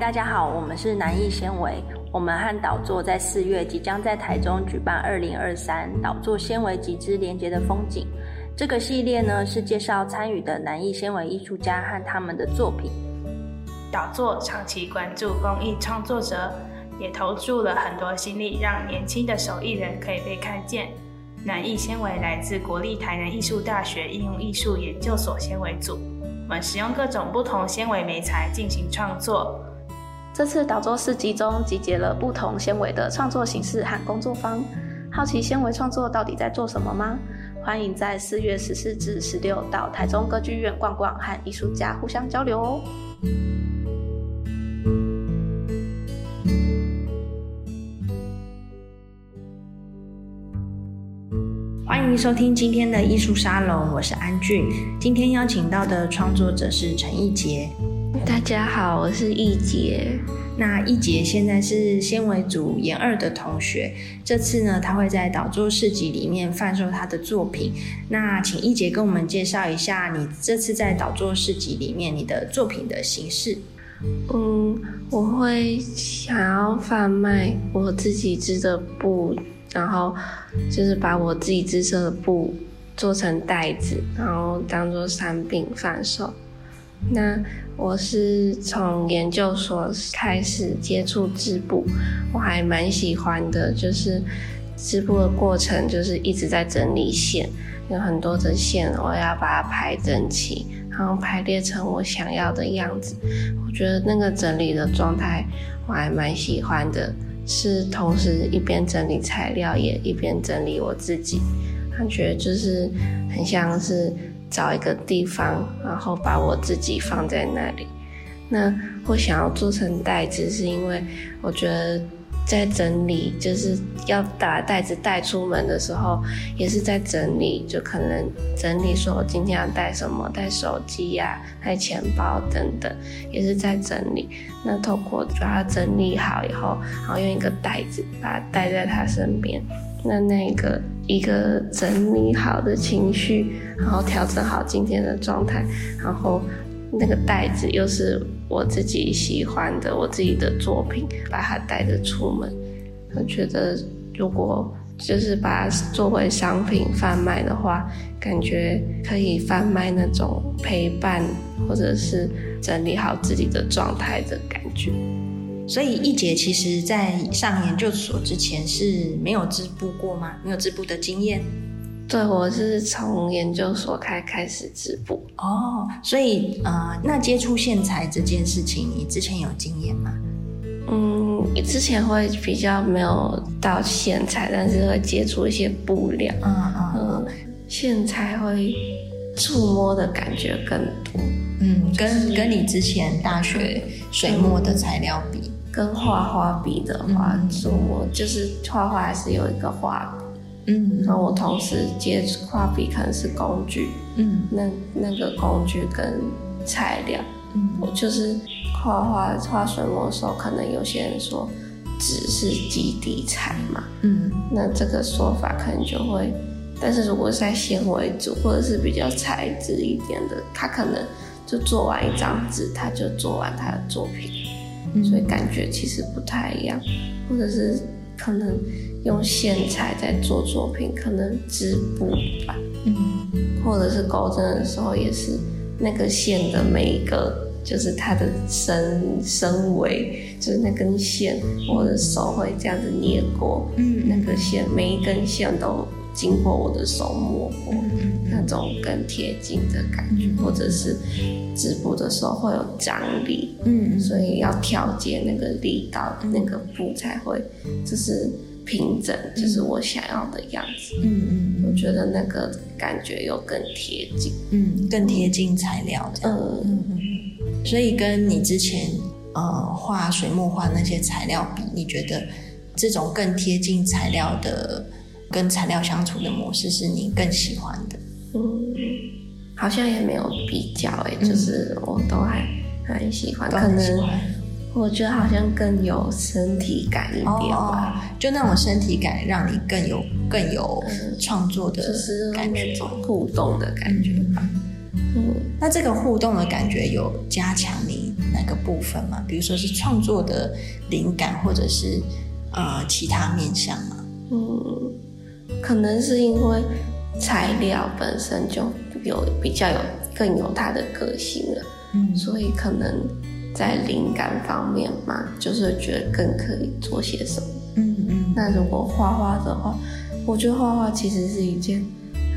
大家好，我们是南艺纤维。我们和导座在四月即将在台中举办二零二三导座纤维集之连接的风景。这个系列呢是介绍参与的南艺纤维艺术家和他们的作品。导座长期关注公益创作者，也投注了很多心力，让年轻的手艺人可以被看见。南艺纤维来自国立台南艺术大学应用艺术研究所纤维组，我们使用各种不同纤维媒材进行创作。这次导作市集中集结了不同纤维的创作形式和工作坊。好奇纤维创作到底在做什么吗？欢迎在四月十四至十六到台中歌剧院逛逛，和艺术家互相交流哦。欢迎收听今天的艺术沙龙，我是安俊。今天邀请到的创作者是陈义杰。大家好，我是易杰。那易杰现在是纤维组研二的同学，这次呢，他会在导作市集里面贩售他的作品。那请易杰跟我们介绍一下，你这次在导作市集里面你的作品的形式。嗯，我会想要贩卖我自己织的布，然后就是把我自己织成的布做成袋子，然后当做商品贩售。那我是从研究所开始接触织布，我还蛮喜欢的，就是织布的过程就是一直在整理线，有很多的线，我要把它排整齐，然后排列成我想要的样子。我觉得那个整理的状态我还蛮喜欢的，是同时一边整理材料，也一边整理我自己，感觉就是很像是。找一个地方，然后把我自己放在那里。那我想要做成袋子，是因为我觉得在整理，就是要把袋子带出门的时候，也是在整理，就可能整理说我今天要带什么，带手机呀，带钱包等等，也是在整理。那透过把它整理好以后，然后用一个袋子把它带在他身边。那那个一个整理好的情绪，然后调整好今天的状态，然后那个袋子又是我自己喜欢的，我自己的作品，把它带着出门。我觉得如果就是把它作为商品贩卖的话，感觉可以贩卖那种陪伴，或者是整理好自己的状态的感觉。所以一姐其实，在上研究所之前是没有织布过吗？没有织布的经验？对，我是从研究所开开始织布。哦，所以呃，那接触线材这件事情，你之前有经验吗？嗯，之前会比较没有到线材，但是会接触一些布料。嗯嗯，线材会触摸的感觉更多。嗯，跟跟你之前大学水墨的材料比。跟画画比的话，触摸就是画画还是有一个画笔，嗯，然后我同时接触画笔可能是工具，嗯，那那个工具跟材料，嗯，我就是画画画水墨的时候，可能有些人说纸是基底材嘛，嗯，那这个说法可能就会，但是如果在纤维组或者是比较材质一点的，他可能就做完一张纸，他就做完他的作品。所以感觉其实不太一样，或者是可能用线材在做作品，可能织布吧，嗯，或者是钩针的时候也是那个线的每一个，就是它的身身围，就是那根线，我的手会这样子捏过，嗯，那个线每一根线都。经过我的手摸过，那种更贴近的感觉，或者是织布的时候会有张力，嗯，所以要调节那个力道，那个布才会就是平整，就是我想要的样子。嗯嗯，我觉得那个感觉又更贴近，嗯，更贴近材料嗯嗯。所以跟你之前呃画水墨画那些材料比，你觉得这种更贴近材料的？跟材料相处的模式是你更喜欢的？嗯，好像也没有比较哎，就是我都还很喜欢。可能我觉得好像更有身体感一点吧，就那种身体感让你更有更有创作的感觉，互动的感觉吧。嗯，那这个互动的感觉有加强你哪个部分吗？比如说是创作的灵感，或者是呃其他面向吗？嗯，可能是因为材料本身就有比较有更有它的个性了，嗯，所以可能在灵感方面嘛，就是觉得更可以做些什么。嗯嗯。那如果画画的话，我觉得画画其实是一件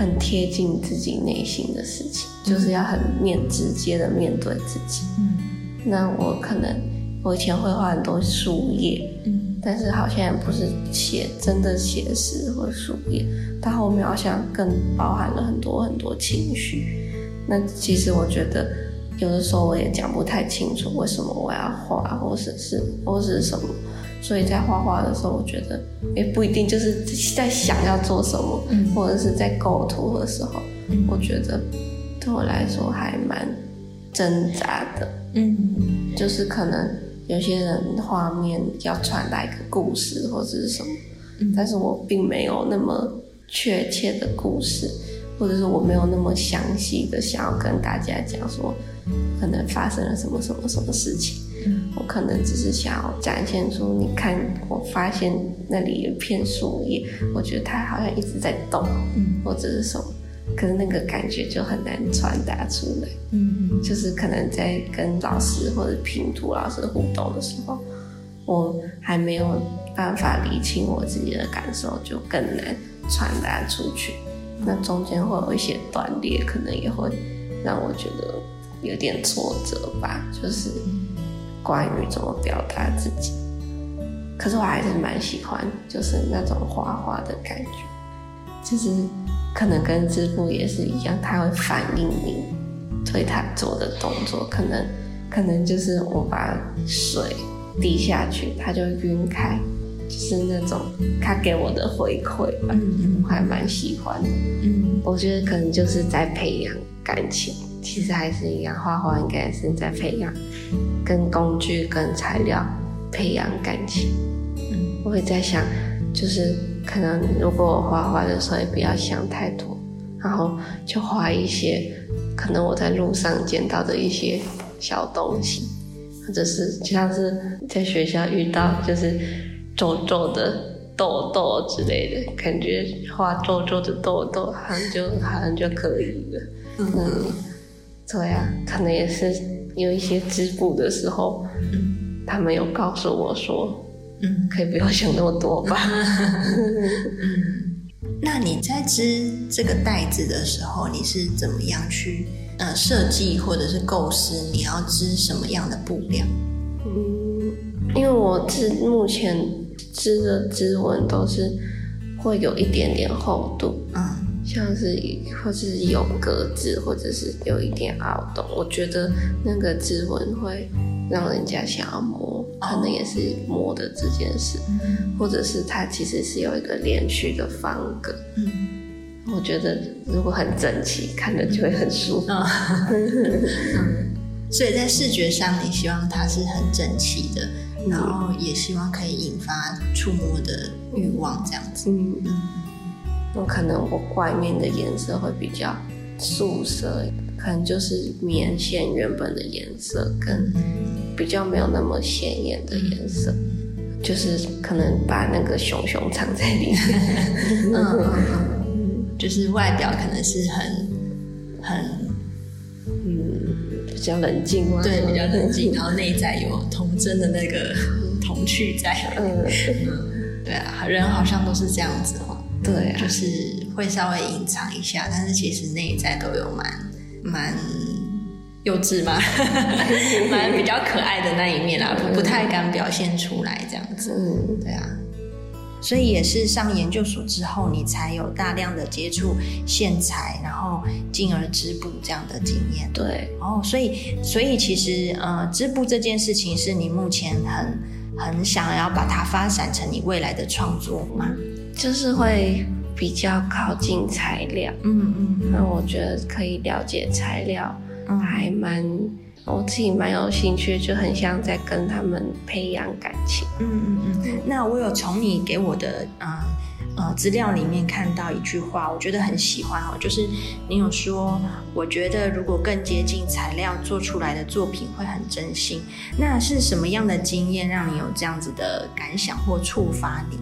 很贴近自己内心的事情，就是要很面直接的面对自己。嗯。那我可能我以前会画很多树叶。嗯。但是好像也不是写真的写实或树叶，它后面好像更包含了很多很多情绪。那其实我觉得有的时候我也讲不太清楚为什么我要画，或者是或者是什么。所以在画画的时候，我觉得也不一定就是在想要做什么，或者是在构图的时候，我觉得对我来说还蛮挣扎的。嗯，就是可能。有些人画面要传达一个故事或者是什么，但是我并没有那么确切的故事，或者是我没有那么详细的想要跟大家讲说，可能发生了什么什么什么事情。我可能只是想要展现出，你看，我发现那里有一片树叶，我觉得它好像一直在动，或者是什么。可是那个感觉就很难传达出来，嗯，就是可能在跟老师或者拼图老师互动的时候，我还没有办法理清我自己的感受，就更难传达出去。那中间会有一些断裂，可能也会让我觉得有点挫折吧，就是关于怎么表达自己。可是我还是蛮喜欢，就是那种画画的感觉，就是。可能跟织布也是一样，它会反映你对它做的动作。可能可能就是我把水滴下去，它就晕开，就是那种它给我的回馈吧。嗯我还蛮喜欢的。嗯，我觉得可能就是在培养感情，其实还是一样，画画应该是在培养跟工具跟材料培养感情。嗯，我会在想，就是。可能如果我画画的时候也不要想太多，然后就画一些可能我在路上捡到的一些小东西，或者是就像是在学校遇到就是皱皱的痘痘之类的，感觉画皱皱的痘痘好像就好像就可以了。嗯，对啊，可能也是有一些织布的时候，他们有告诉我说。嗯，可以不要想那么多吧。嗯，那你在织这个袋子的时候，你是怎么样去呃设计或者是构思？你要织什么样的布料？嗯，因为我织目前织的织纹都是会有一点点厚度，嗯，像是或是有格子，或者是有一点凹洞，我觉得那个指纹会让人家想要摸。可能也是摸的这件事，或者是它其实是有一个连续的方格。嗯，我觉得如果很整齐，看着就会很舒服。嗯，所以在视觉上，你希望它是很整齐的，然后也希望可以引发触摸的欲望，这样子。嗯嗯，我可能我外面的颜色会比较素色。可能就是棉线原本的颜色，跟比较没有那么鲜艳的颜色，就是可能把那个熊熊藏在里面，嗯，就是外表可能是很很嗯比较冷静，对，比较冷静，然后内在有童真的那个童趣在，嗯，对啊，人好像都是这样子哈，对，就是会稍微隐藏一下，但是其实内在都有蛮。蛮幼稚嘛？蛮比较可爱的那一面啦，不不太敢表现出来这样子。嗯，对啊，所以也是上研究所之后，你才有大量的接触线材，然后进而织布这样的经验。对，哦，所以所以其实呃，织布这件事情是你目前很很想要把它发展成你未来的创作吗？就是会。比较靠近材料，嗯嗯，那我觉得可以了解材料，还蛮我自己蛮有兴趣，就很像在跟他们培养感情，嗯嗯嗯。那我有从你给我的啊呃资料里面看到一句话，我觉得很喜欢哦，就是你有说，我觉得如果更接近材料做出来的作品会很真心。那是什么样的经验让你有这样子的感想或触发你？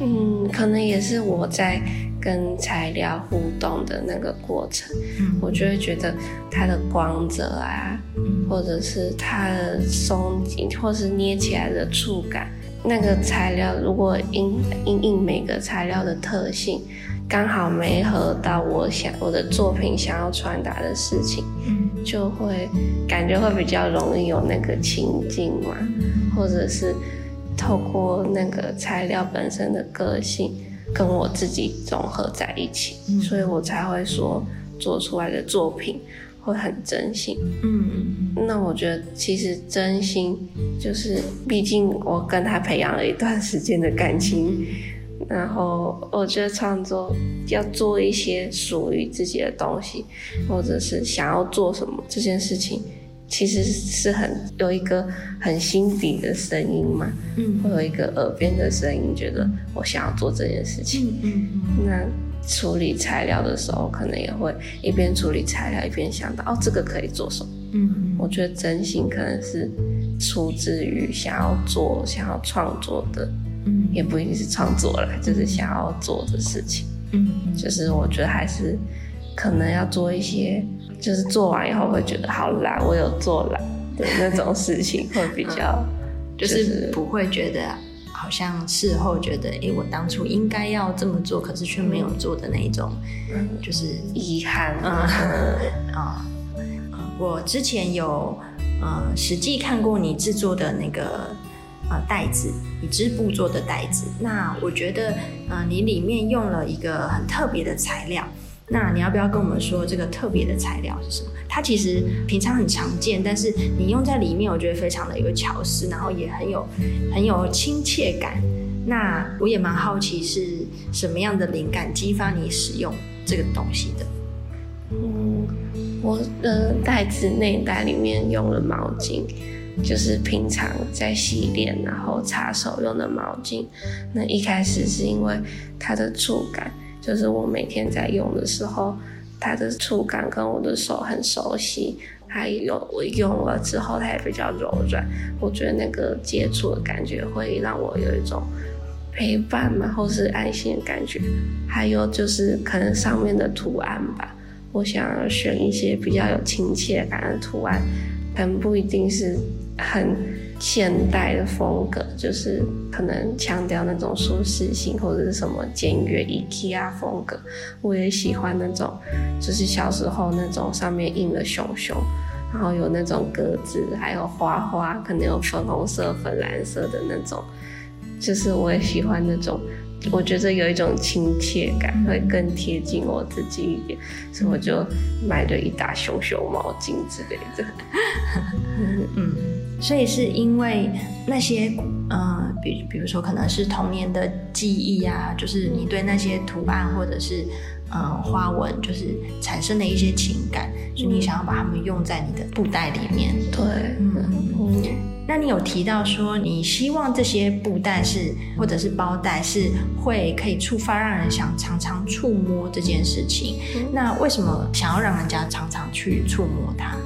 嗯，可能也是我在跟材料互动的那个过程，嗯，我就会觉得它的光泽啊，或者是它的松紧，或是捏起来的触感，那个材料如果因因应每个材料的特性，刚好没合到我想我的作品想要传达的事情，嗯，就会感觉会比较容易有那个情境嘛，或者是。透过那个材料本身的个性跟我自己融合在一起，所以我才会说做出来的作品会很真心。嗯，那我觉得其实真心就是，毕竟我跟他培养了一段时间的感情，然后我觉得创作要做一些属于自己的东西，或者是想要做什么这件事情。其实是很有一个很心底的声音嘛，嗯，会有一个耳边的声音，觉得我想要做这件事情，嗯嗯，那处理材料的时候，可能也会一边处理材料，一边想到哦，这个可以做什么，嗯嗯，我觉得真心可能是出自于想要做、想要创作的，嗯，也不一定是创作了，就是想要做的事情，嗯，就是我觉得还是可能要做一些。就是做完以后会觉得好懒，我有做懒的那种事情 会比较，就是不会觉得好像事后觉得，哎，我当初应该要这么做，可是却没有做的那种，就是遗憾。啊，我之前有呃实际看过你制作的那个呃袋子，以织布做的袋子，那我觉得呃你里面用了一个很特别的材料。那你要不要跟我们说这个特别的材料是什么？它其实平常很常见，但是你用在里面，我觉得非常的一个巧思，然后也很有很有亲切感。那我也蛮好奇是什么样的灵感激发你使用这个东西的？嗯，我的袋子内袋里面用了毛巾，就是平常在洗脸然后擦手用的毛巾。那一开始是因为它的触感。就是我每天在用的时候，它的触感跟我的手很熟悉，还有我用了之后它也比较柔软，我觉得那个接触的感觉会让我有一种陪伴嘛，或是安心的感觉。还有就是可能上面的图案吧，我想要选一些比较有亲切感的图案，但不一定是很。现代的风格就是可能强调那种舒适性，或者是什么简约 IKEA 风格。我也喜欢那种，就是小时候那种上面印了熊熊，然后有那种格子，还有花花，可能有粉红色、粉蓝色的那种。就是我也喜欢那种，我觉得有一种亲切感，会更贴近我自己一点，所以我就买了一打熊熊毛巾之类的。嗯。所以是因为那些，呃，比比如说可能是童年的记忆啊，就是你对那些图案或者是，呃，花纹，就是产生的一些情感，所以你想要把它们用在你的布袋里面。对，嗯嗯。那你有提到说，你希望这些布袋是或者是包袋是会可以触发让人想常常触摸这件事情。那为什么想要让人家常常去触摸它？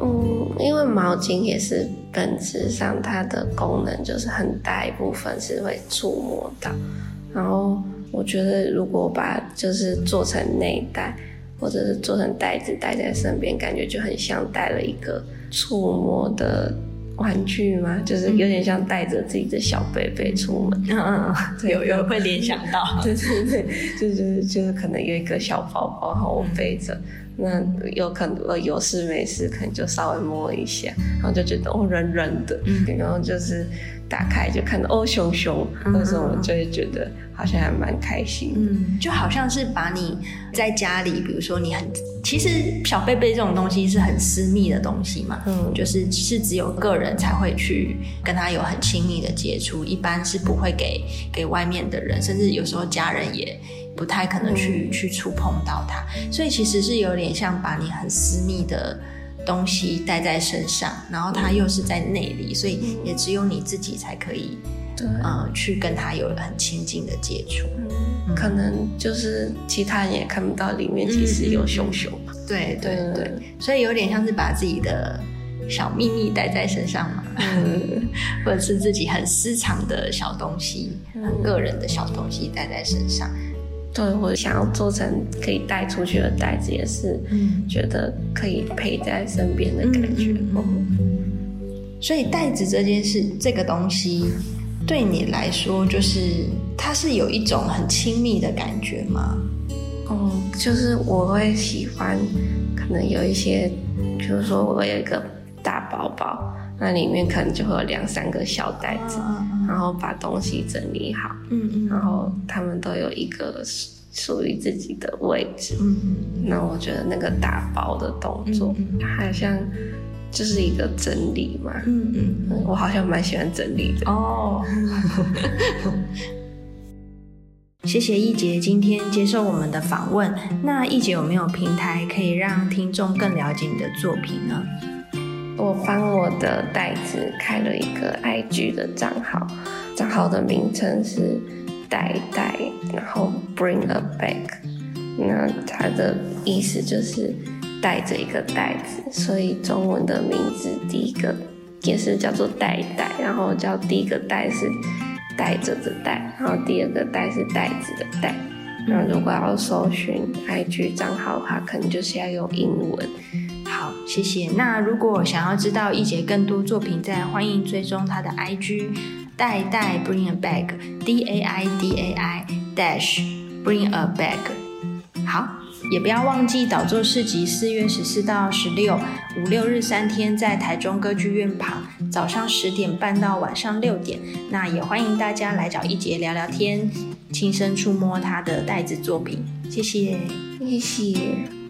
嗯，因为毛巾也是本质上它的功能就是很大一部分是会触摸到，然后我觉得如果把就是做成内袋，或者是做成袋子带在身边，感觉就很像带了一个触摸的玩具嘛，就是有点像带着自己的小贝贝出门，嗯嗯，有有会联想到，对对对，就是就是可能有一个小包包，然后我背着。那有可能有事没事，可能就稍微摸一下，然后就觉得哦软软的，然后就是打开就看到哦熊熊，那时候我就会觉得好像还蛮开心。嗯，就好像是把你在家里，比如说你很，其实小贝贝这种东西是很私密的东西嘛，嗯，就是是只有个人才会去跟他有很亲密的接触，一般是不会给给外面的人，甚至有时候家人也。不太可能去去触碰到它，所以其实是有点像把你很私密的东西带在身上，然后它又是在内里，所以也只有你自己才可以对，呃，去跟它有很亲近的接触。嗯，可能就是其他人也看不到里面其实有熊熊嘛。对对对，所以有点像是把自己的小秘密带在身上嘛，嗯，或者是自己很私藏的小东西、很个人的小东西带在身上。对我想要做成可以带出去的袋子，也是觉得可以陪在身边的感觉。所以袋子这件事，这个东西对你来说，就是它是有一种很亲密的感觉吗？嗯，就是我会喜欢，可能有一些，比如说我有一个大包包，那里面可能就会有两三个小袋子，然后把东西整理好，嗯嗯，然后他们都有一个属于自己的位置，嗯嗯，那我觉得那个打包的动作，好像。就是一个整理嘛，嗯嗯，我好像蛮喜欢整理的哦。谢谢易杰今天接受我们的访问。那易杰有没有平台可以让听众更了解你的作品呢？我帮我的袋子开了一个 IG 的账号，账号的名称是袋袋，然后 Bring a bag。那它的意思就是。带着一个袋子，所以中文的名字第一个也是叫做袋袋，然后叫第一个袋是带着的袋，然后第二个袋是袋子的袋。那如果要搜寻 IG 账号的话，可能就是要用英文。好，谢谢。那如果想要知道一杰更多作品，再欢迎追踪他的 IG 代代 Bring a Bag，D A I D A I Dash Bring a Bag。好。也不要忘记导座市集，四月十四到十六五六日三天，在台中歌剧院旁，早上十点半到晚上六点。那也欢迎大家来找一杰聊聊天，亲身触摸他的袋子作品。谢谢，谢谢。